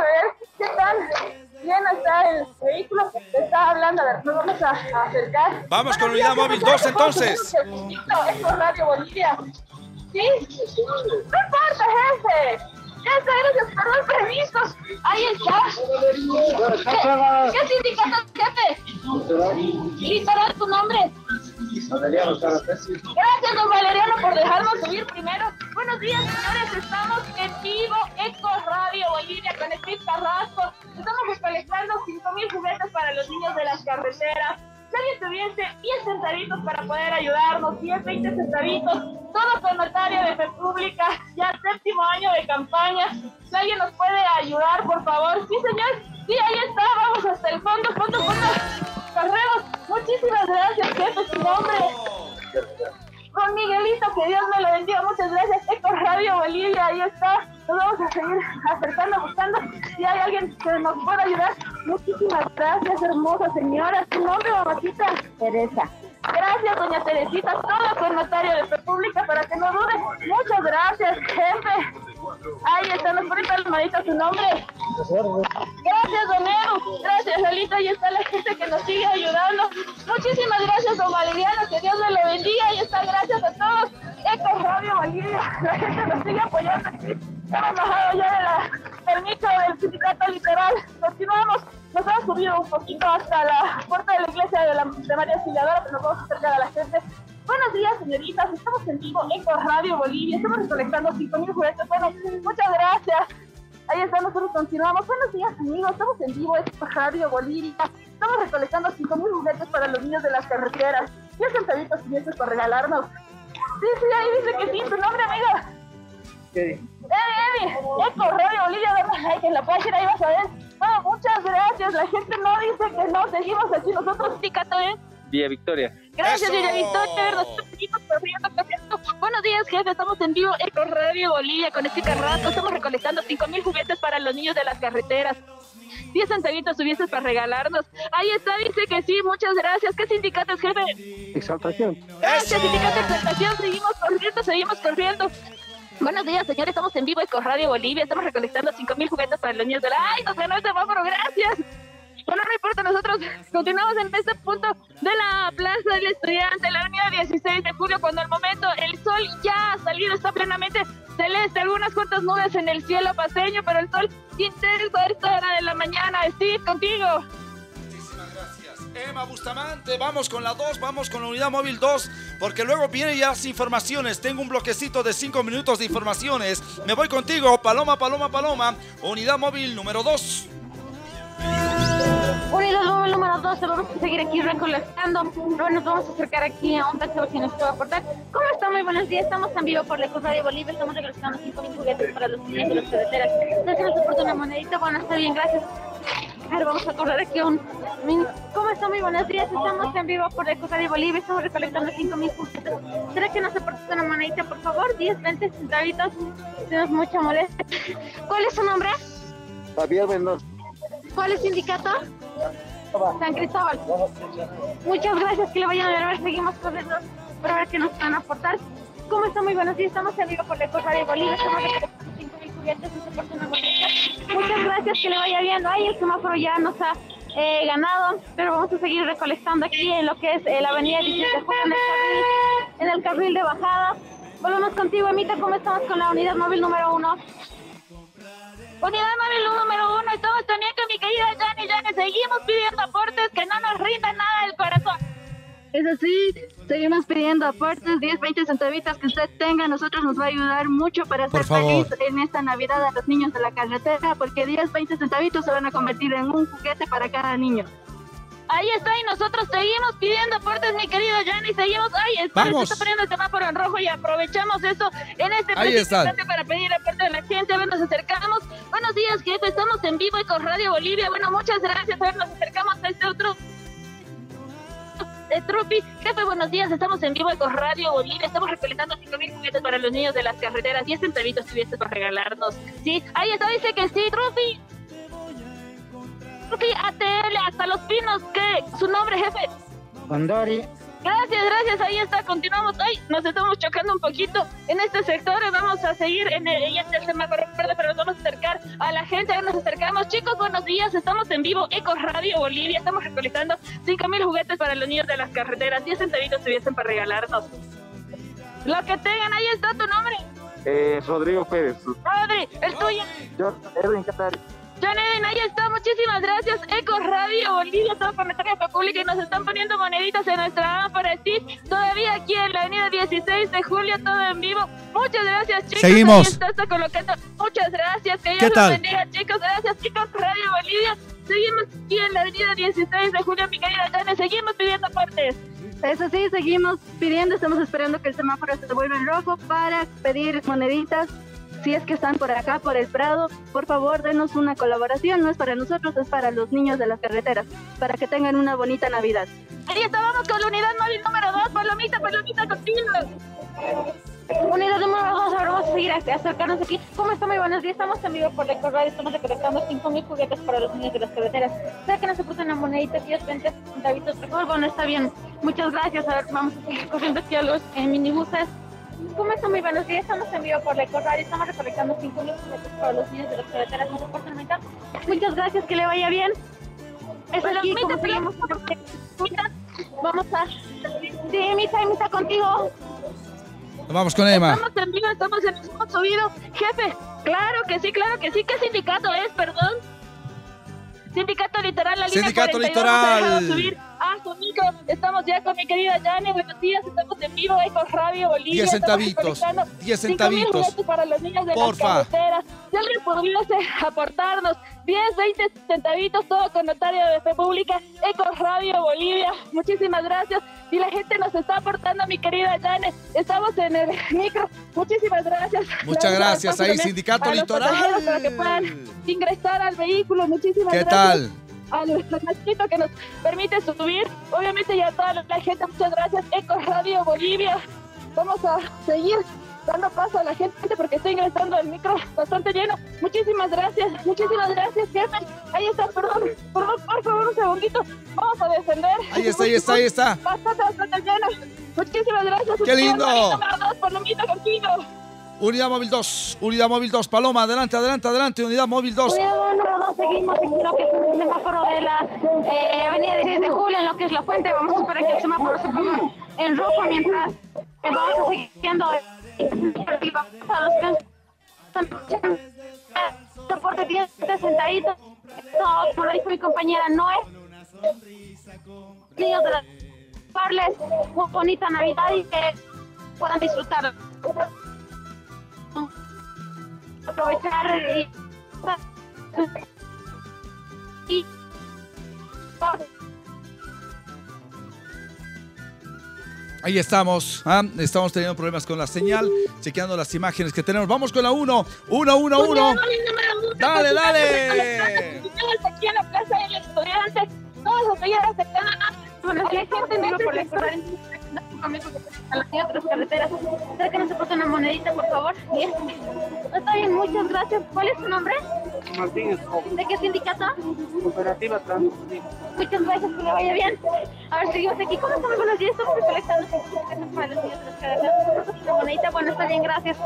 a ver qué tal bien está el vehículo. Está hablando, a ver, nos vamos a, acercar. Vamos con unidad móvil 2 entonces. Es Radio Bolivia. ¿Sí? No importa, jefe. Ya está, gracias por los permisos. Ahí está. ¿Qué, ¿Qué sindicato, jefe? ¿Y para tu nombre? Gracias, don Valeriano, por dejarnos subir primero. Buenos días, señores. Estamos en vivo, Eco Radio Bolivia, con Steve Carrasco. Estamos recolectando 5.000 juguetes para los niños de las carreteras. Si alguien tuviese 10 centavitos para poder ayudarnos, 10, 20 centavitos, todo con notario de República, ya séptimo año de campaña. Si alguien nos puede ayudar, por favor. Sí, señor. Sí, ahí está. Vamos hasta el fondo, fondo, fondo. Carreros, muchísimas gracias, jefe, su nombre. Con Miguelito, que Dios me lo bendiga. Muchas gracias. Eco Radio Bolivia, ahí está. Nos vamos a seguir acercando, buscando si hay alguien que nos pueda ayudar. Muchísimas gracias, hermosa señora. ¿Su nombre, mamacita? Teresa. Gracias, doña Teresita. Todo con notario de República para que no dude. Muchas gracias, jefe. Ahí está, nos pone palmadita su nombre. Gracias, don Edu. Lalita. Ahí está la gente que nos sigue ayudando. Muchísimas gracias, don Valeriano. Que Dios me lo bendiga. Ahí está, gracias a todos. Eco Radio Bolivia. La gente nos sigue apoyando. Hemos bajado ya de la permiso del sindicato literal. Continuamos. Nos hemos subido un poquito hasta la puerta de la iglesia de, la, de María Auxiliadora, pero nos vamos acercar a la gente. Buenos días, señoritas. Estamos en vivo Eco Radio Bolivia. Estamos recolectando 5.000 juguetes. Bueno, muchas gracias. Ahí está, nosotros continuamos. Buenos días, amigos. Estamos en vivo Eco Radio Bolivia. Estamos recolectando 5.000 juguetes para los niños de las carreteras. 10 centavitos y para regalarnos. Sí, sí, ahí dice que sí. ¿Tu nombre, amiga? Eddie. Eddie, Eddie. Eco Radio Bolivia. Dame like en la página. Ahí vas a ver. Bueno, muchas gracias. La gente no dice que no. Seguimos aquí nosotros. Sí, ¿eh? Vía Victoria. Gracias, Villa Victoria. Buenos días, jefe. Estamos en vivo en Radio Bolivia con este carrato. Estamos recolectando 5.000 juguetes para los niños de las carreteras. 10 centavitos tuvieses para regalarnos. Ahí está, dice que sí, muchas gracias. ¿Qué sindicato es, jefe? Exaltación. Gracias, sindicato Exaltación. Seguimos corriendo, seguimos corriendo. Buenos días, señores. Estamos en vivo con Radio Bolivia. Estamos recolectando 5.000 juguetes para los niños de la... ¡Ay, nos ganó este fósforo! ¡Gracias! Bueno, no importa, nosotros continuamos en este punto de la Plaza del Estudiante, la avenida 16 de julio, cuando al momento el sol ya ha salido, está plenamente celeste, algunas cuantas nubes en el cielo paseño, pero el sol intenso a esta hora de la mañana. Steve, contigo. Muchísimas gracias. Emma Bustamante, vamos con la 2, vamos con la unidad móvil 2, porque luego vienen ya las informaciones. Tengo un bloquecito de 5 minutos de informaciones. Me voy contigo, Paloma, Paloma, Paloma, unidad móvil número 2. Unidad móvil número 12, vamos a seguir aquí recolectando. Ahora nos vamos a acercar aquí a un taxi que nos puede aportar. ¿Cómo está? Muy buenos días. Estamos en vivo por la Cosa de Bolivia. Estamos recolectando 5.000 juguetes para los niños de las carreteras. Entonces nos aporta una monedita. Bueno, está bien, gracias. A ver, vamos a correr aquí un... ¿Cómo está? Muy buenos días. Estamos en vivo por la Cosa de Bolivia. Estamos recolectando 5.000 juguetes. ¿Será que nos aporta una monedita, por favor? 10, 20 centavitos. Tenemos mucha molestia. ¿Cuál es su nombre? Javier Mendoza. ¿Cuál es sindicato? San Cristóbal. Muchas gracias, que le vayan a ver. Seguimos corriendo para ver qué nos van a aportar. ¿Cómo está? Muy buenos días. Estamos en vivo por la Cosa de Bolivia. Estamos de 5.000 juguetes y se porta una Muchas gracias, que le vaya bien. Ahí el semáforo ya nos ha eh, ganado, pero vamos a seguir recolectando aquí en lo que es eh, la avenida 17 de julio, en el, carril, en el carril de bajada. Volvemos contigo, Emita. ¿Cómo estamos con la unidad móvil número uno? Unidad móvil número uno, estamos también querida Jani. Jani, seguimos pidiendo aportes que no nos rindan nada del corazón. Es así, seguimos pidiendo aportes, 10, 20 centavitas que usted tenga, nosotros nos va a ayudar mucho para hacer feliz en esta Navidad a los niños de la carretera, porque 10, 20 centavitos se van a convertir en un juguete para cada niño. Ahí está, y nosotros seguimos pidiendo aportes, mi querido Yanni, seguimos, ahí está, se está poniendo el semáforo en rojo y aprovechamos eso en este instante para pedir aporte de la gente, a ver, nos acercamos. Buenos días, jefe, estamos en vivo y con Radio Bolivia, bueno, muchas gracias, a ver, nos acercamos a este otro de Trupi. Jefe, buenos días. Estamos en vivo con Radio Bolivia. Estamos recolectando 5.000 juguetes para los niños de las carreteras. 10 centavitos tuviste para regalarnos. Sí, ahí está, dice que sí, Trupi. ATL hasta Los Pinos, ¿qué? ¿Su nombre, jefe? Bandari. Gracias, gracias, ahí está, continuamos. Ay, nos estamos chocando un poquito en este sector, vamos a seguir en el, en el semáforo verde, pero nos vamos a acercar a la gente. Ahora nos acercamos. Chicos, buenos días. Estamos en vivo, Eco Radio Bolivia. Estamos recolectando 5 mil juguetes para los niños de las carreteras. 10 centavitos tuviesen para regalarnos. Lo que tengan, ahí está tu nombre. Eh, Rodrigo Pérez. Rodri, el tuyo. Yo, Edwin. John Eden, ahí está, muchísimas gracias. Eco Radio Bolivia, todo por nuestra pública y nos están poniendo moneditas en nuestra para ti. Todavía aquí en la avenida 16 de julio, todo en vivo. Muchas gracias, chicos. Seguimos. Ahí está, está colocando. Muchas gracias. Que Dios ¿Qué los tal? bendiga, chicos. Gracias, chicos. Radio Bolivia. Seguimos aquí en la avenida 16 de julio, mi querida Jane. Seguimos pidiendo partes. Eso sí, seguimos pidiendo, estamos esperando que el semáforo se vuelva en rojo para pedir moneditas. Si es que están por acá, por el Prado, por favor, denos una colaboración. No es para nosotros, es para los niños de las carreteras, para que tengan una bonita Navidad. Ahí estábamos con la unidad móvil número 2. Palomita, palomita, contigo. Unidad número 2, ahora vamos a seguir a acercarnos aquí. ¿Cómo está? Muy buenos días. Estamos en vivo por la Radio. Estamos recolectando 5.000 juguetes para los niños de las carreteras. ¿Será que nos se puso una monedita 10, 20 centavitos? Por favor, bueno, está bien. Muchas gracias. A ver, vamos a seguir corriendo aquí a los eh, minibuses. ¿Cómo está? Muy buenos días. Estamos en vivo por la Radio. Estamos recolectando 5.000 juguetes para los niños de las carreteras. ¿Nos reportan mitad? Muchas gracias. Que le vaya bien. Es Pero, aquí, Mita, seguimos. Mita, Vamos a... Sí, Mita, Mita, contigo. Vamos con Emma. Estamos en vivo, estamos en hemos subido. Jefe, claro que sí, claro que sí. ¿Qué sindicato es, perdón? Sindicato Litoral, la línea Sindicato 42, Litoral. Estamos ya con mi querida Yane. Buenos días, estamos en vivo, Eco Radio Bolivia. 10 Estamos centavitos, recolectando 10 5.000 centavitos. para los niños de Porfa. las carreteras. Si alguien pudiese aportarnos 10, 20 centavitos, todo con notario de fe pública, Eco Radio Bolivia. Muchísimas gracias. Y la gente nos está aportando, mi querida Yane. Estamos en el micro. Muchísimas gracias. Muchas gracias. Ahí, Sindicato Litoral. Para que puedan ingresar al vehículo. Muchísimas ¿Qué gracias tal? A nuestro machito que nos permite subir. Obviamente ya a toda la gente, muchas gracias. Eco Radio Bolivia. Vamos a seguir dando paso a la gente porque está ingresando el micro bastante lleno. Muchísimas gracias, muchísimas gracias, jefe. Ahí está, perdón, perdón, por favor, un segundito. Vamos a descender. Ahí está, ahí está, ahí está. Bastante, bastante lleno. Muchísimas gracias. ¡Qué lindo! Contigo. Unidad móvil 2. Unidad móvil 2. Paloma, adelante, adelante, adelante. Unidad móvil 2. Unidad número 2, seguimos en lo que es el semáforo de la eh, avenida 16 de julio, en lo que es la fuente. Vamos a esperar que el semáforo se ponga en rojo mientras eh, vamos a seguir viendo están soporte 10. Esto, como lo dijo mi compañera Noé, niños de las darles una bonita Navidad que puedan. Aprovechar y y Ahí estamos. ah, Estamos teniendo problemas con la señal. Chequeando las imágenes que tenemos. Vamos con la 1. 1, 1, 1. Dale, dale. Aquí en la plaza del estudiante. Todos los si hay gente en vivo por la escuela, a las otras carreteras. ¿Será que nos aporta una monedita, por favor? Bien. Está bien, muchas gracias. ¿Cuál es su nombre? Martínez, ¿De qué sindicato? Cooperativa Transporte. Muchas gracias, que le vaya bien. A ver, seguimos aquí. ¿Cómo estamos? Buenos días. Estamos recolectando para los niños de las carreteras. Una monedita, bueno, está bien, gracias.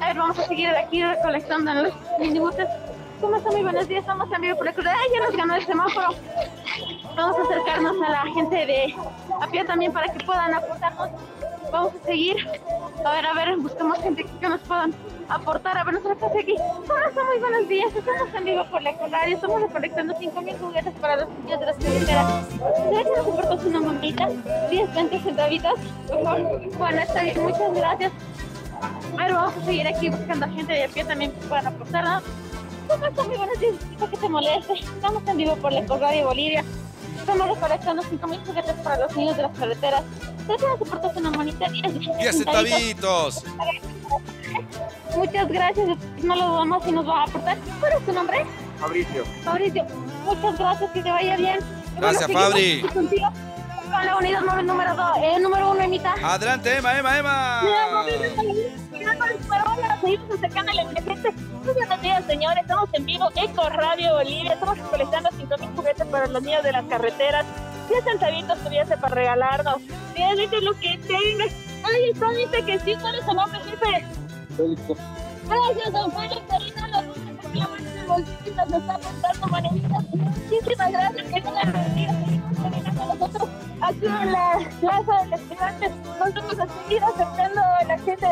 A ver, vamos a seguir aquí recolectando en los minibuses. ¿Cómo están? Muy buenos días. Estamos en vivo por la. Ay, ya nos ganó el semáforo. Vamos a acercarnos a la gente de a pie también para que puedan aportarnos. Vamos a seguir. A ver, a ver, buscamos gente que nos puedan aportar. A ver, nosotros aquí. ¿Cómo están? Muy buenos días. Estamos en vivo por la radio. Estamos recolectando 5.000 juguetes para los niños de las carreteras. ¿Será que nos aportas una monedita? 10, 20 centavitos. Bueno, está bien. Muchas gracias. A ver, vamos a seguir aquí buscando gente de a pie también que puedan aportar. ¿no? ¿Cómo? Muy buenos días. Disculpa que te moleste. Estamos en vivo por la Radio Bolivia. Estamos recolectando 5.000 juguetes para los niños de las carreteras. ¿Será que nos aportas una monita? 10, 10 centavitos. Muchas gracias. No lo dudamos y nos va a aportar. ¿Cuál es tu nombre? Fabricio. Fabricio. Muchas gracias. Que te vaya bien. Gracias, seguimos Fabri. Con la unidad móvil número 2. Eh, número 1, Emita. Adelante, Emma, Emma, Emma. Seguimos acercando a la gente. Muy buenos días, señores. Estamos en vivo, Eco Radio Bolivia. Estamos recolectando 5.000 juguetes para los niños de las carreteras. 10 centavitos tuviese para regalarnos. 10 dice lo que tengas. Ay, está, dice que sí. ¿Cuál es su nombre, jefe? Félix Gracias, don Félix. Ahorita lo definitivamente Bolivia nos está aportando moneditas. Muchísimas gracias, que las bendiga. Nosotros aquí en la Plaza del Estudiante nos vamos a seguir acercando a la gente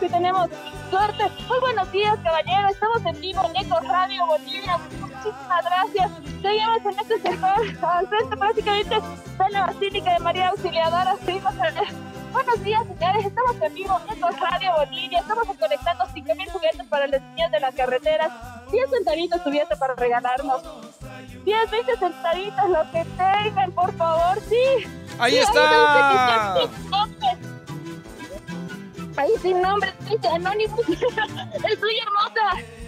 que tenemos suerte. Muy buenos días, caballero. Estamos en vivo en Eco Radio Bolivia. Muchísimas gracias. Seguimos en este sector, al frente prácticamente de la Basílica de María Auxiliadora. Seguimos en Buenos días, señores. Estamos en vivo en Radio Bolivia. Estamos conectando 5.000 juguetes para las niñas de las carreteras. 10 centavitos tuviese para regalarnos. 10, 20 centavitos, lo que tengan, por favor. Sí. Ahí está. Ahí sin nombre, dice Anonymous. Estoy hermosa.